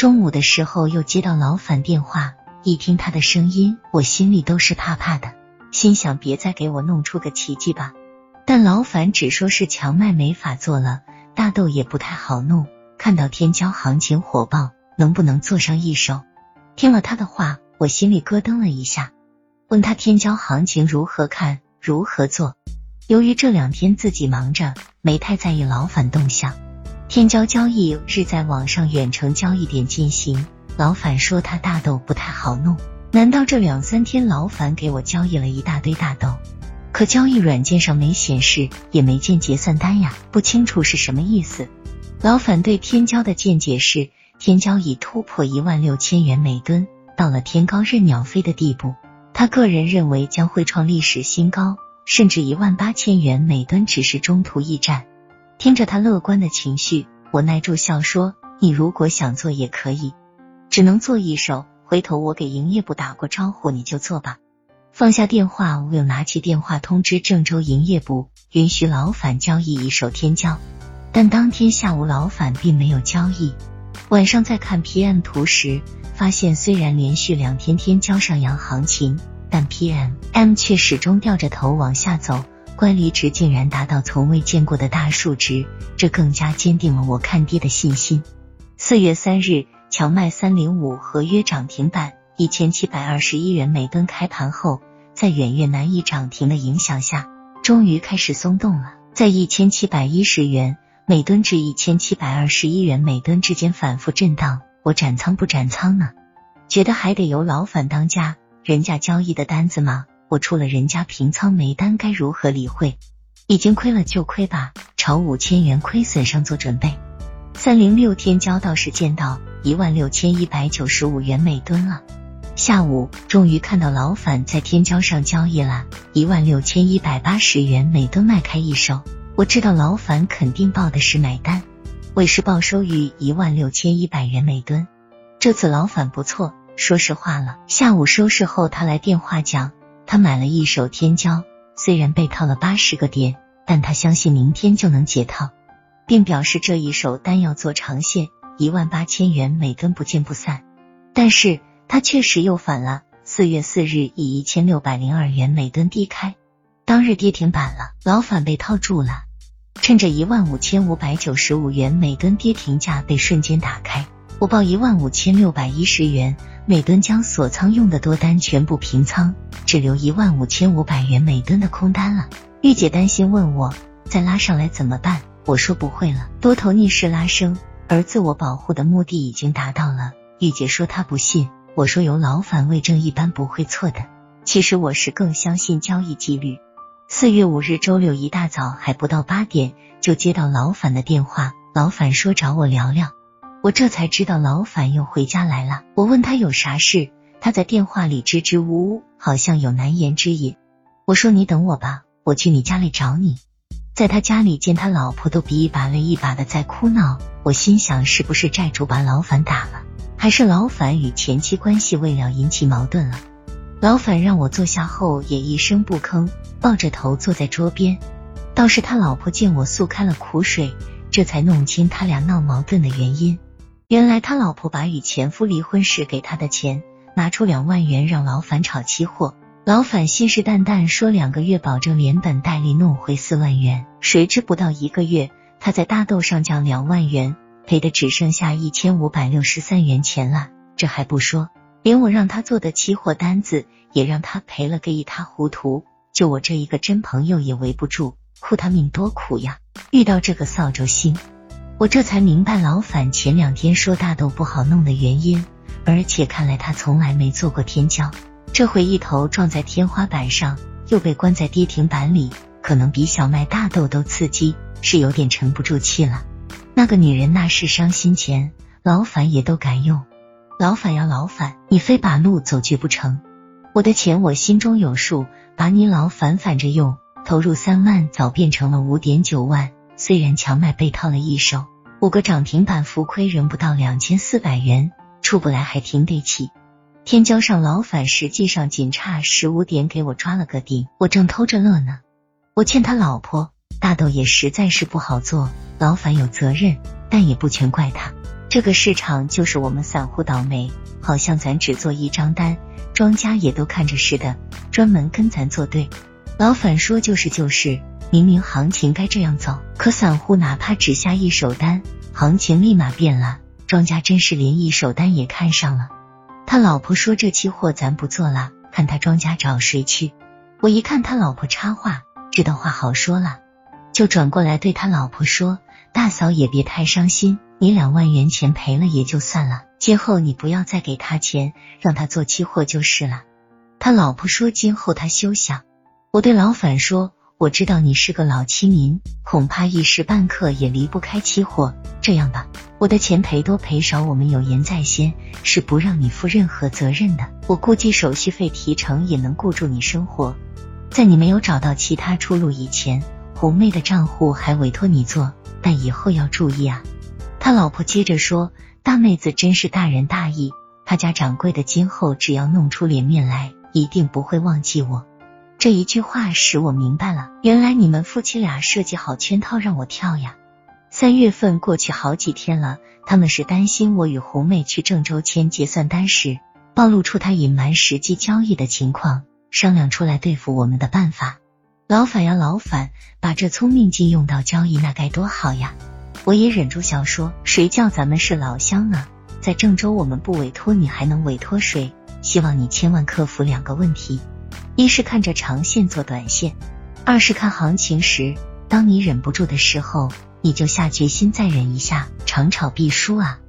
中午的时候又接到老反电话，一听他的声音，我心里都是怕怕的，心想别再给我弄出个奇迹吧。但老反只说是荞麦没法做了，大豆也不太好弄。看到天骄行情火爆，能不能做上一手？听了他的话，我心里咯噔了一下，问他天骄行情如何看，如何做。由于这两天自己忙着，没太在意老反动向。天骄交易日在网上远程交易点进行，老反说他大豆不太好弄。难道这两三天老反给我交易了一大堆大豆？可交易软件上没显示，也没见结算单呀，不清楚是什么意思。老反对天骄的见解是，天骄已突破一万六千元每吨，到了天高任鸟飞的地步。他个人认为将会创历史新高，甚至一万八千元每吨只是中途驿站。听着他乐观的情绪，我耐住笑说：“你如果想做也可以，只能做一手。回头我给营业部打过招呼，你就做吧。”放下电话，我又拿起电话通知郑州营业部，允许老反交易一手天骄。但当天下午老反并没有交易。晚上再看 PM 图时，发现虽然连续两天天骄上扬行情，但 PM M 却始终掉着头往下走。乖离值竟然达到从未见过的大数值，这更加坚定了我看跌的信心。四月三日，荞麦三零五合约涨停板一千七百二十一元每吨，开盘后在远月难以涨停的影响下，终于开始松动了，在一千七百一十元每吨至一千七百二十一元每吨之间反复震荡。我斩仓不斩仓呢？觉得还得由老反当家，人家交易的单子吗？我出了人家平仓没单，该如何理会？已经亏了就亏吧，朝五千元亏损上做准备。三零六天交倒是见到一万六千一百九十五元每吨了。下午终于看到老反在天骄上交易了，一万六千一百八十元每吨卖开一手。我知道老反肯定报的是买单，尾市报收于一万六千一百元每吨。这次老反不错，说实话了。下午收市后，他来电话讲。他买了一手天骄，虽然被套了八十个点，但他相信明天就能解套，并表示这一手单要做长线，一万八千元每根不见不散。但是他确实又反了，四月四日以一千六百零二元每吨低开，当日跌停板了，老反被套住了。趁着一万五千五百九十五元每吨跌停价被瞬间打开，我报一万五千六百一十元。每吨将锁仓用的多单全部平仓，只留一万五千五百元每吨的空单了。玉姐担心问我再拉上来怎么办，我说不会了，多头逆势拉升，而自我保护的目的已经达到了。玉姐说她不信，我说有老反为证，一般不会错的。其实我是更相信交易纪律。四月五日周六一大早还不到八点，就接到老反的电话，老反说找我聊聊。我这才知道老反又回家来了。我问他有啥事，他在电话里支支吾吾，好像有难言之隐。我说你等我吧，我去你家里找你。在他家里见他老婆都比一把泪一把的在哭闹，我心想是不是债主把老反打了，还是老反与前妻关系未了引起矛盾了？老反让我坐下后也一声不吭，抱着头坐在桌边。倒是他老婆见我诉开了苦水，这才弄清他俩闹矛盾的原因。原来他老婆把与前夫离婚时给他的钱拿出两万元让老反炒期货，老反信誓旦旦说两个月保证连本带利弄回四万元，谁知不到一个月，他在大豆上降两万元，赔的只剩下一千五百六十三元钱了。这还不说，连我让他做的期货单子也让他赔了个一塌糊涂，就我这一个真朋友也围不住，哭他命多苦呀！遇到这个扫帚星。我这才明白老反前两天说大豆不好弄的原因，而且看来他从来没做过天骄，这回一头撞在天花板上，又被关在跌停板里，可能比小麦大豆都刺激，是有点沉不住气了。那个女人那是伤心钱，老反也都敢用。老反呀老反，你非把路走绝不成？我的钱我心中有数，把你老反反着用，投入三万早变成了五点九万。虽然强买被套了一手，五个涨停板浮亏仍不到两千四百元，出不来还挺得起。天骄上老反实际上仅差十五点给我抓了个顶，我正偷着乐呢。我欠他老婆，大豆也实在是不好做，老反有责任，但也不全怪他。这个市场就是我们散户倒霉，好像咱只做一张单，庄家也都看着似的，专门跟咱作对。老反说就是就是，明明行情该这样走，可散户哪怕只下一手单，行情立马变了。庄家真是连一手单也看上了。他老婆说这期货咱不做了，看他庄家找谁去。我一看他老婆插话，知道话好说了，就转过来对他老婆说：“大嫂也别太伤心，你两万元钱赔了也就算了，今后你不要再给他钱，让他做期货就是了。”他老婆说：“今后他休想。”我对老反说：“我知道你是个老期民，恐怕一时半刻也离不开期货。这样吧，我的钱赔多赔少，我们有言在先，是不让你负任何责任的。我估计手续费提成也能顾住你生活。”在你没有找到其他出路以前，红妹的账户还委托你做，但以后要注意啊。他老婆接着说：“大妹子真是大仁大义，他家掌柜的今后只要弄出脸面来，一定不会忘记我。”这一句话使我明白了，原来你们夫妻俩设计好圈套让我跳呀。三月份过去好几天了，他们是担心我与红妹去郑州签结算单时，暴露出他隐瞒实际交易的情况。商量出来对付我们的办法，老反呀老反，把这聪明劲用到交易，那该多好呀！我也忍住笑说，谁叫咱们是老乡呢？在郑州我们不委托你还能委托谁？希望你千万克服两个问题：一是看着长线做短线，二是看行情时，当你忍不住的时候，你就下决心再忍一下，长炒必输啊！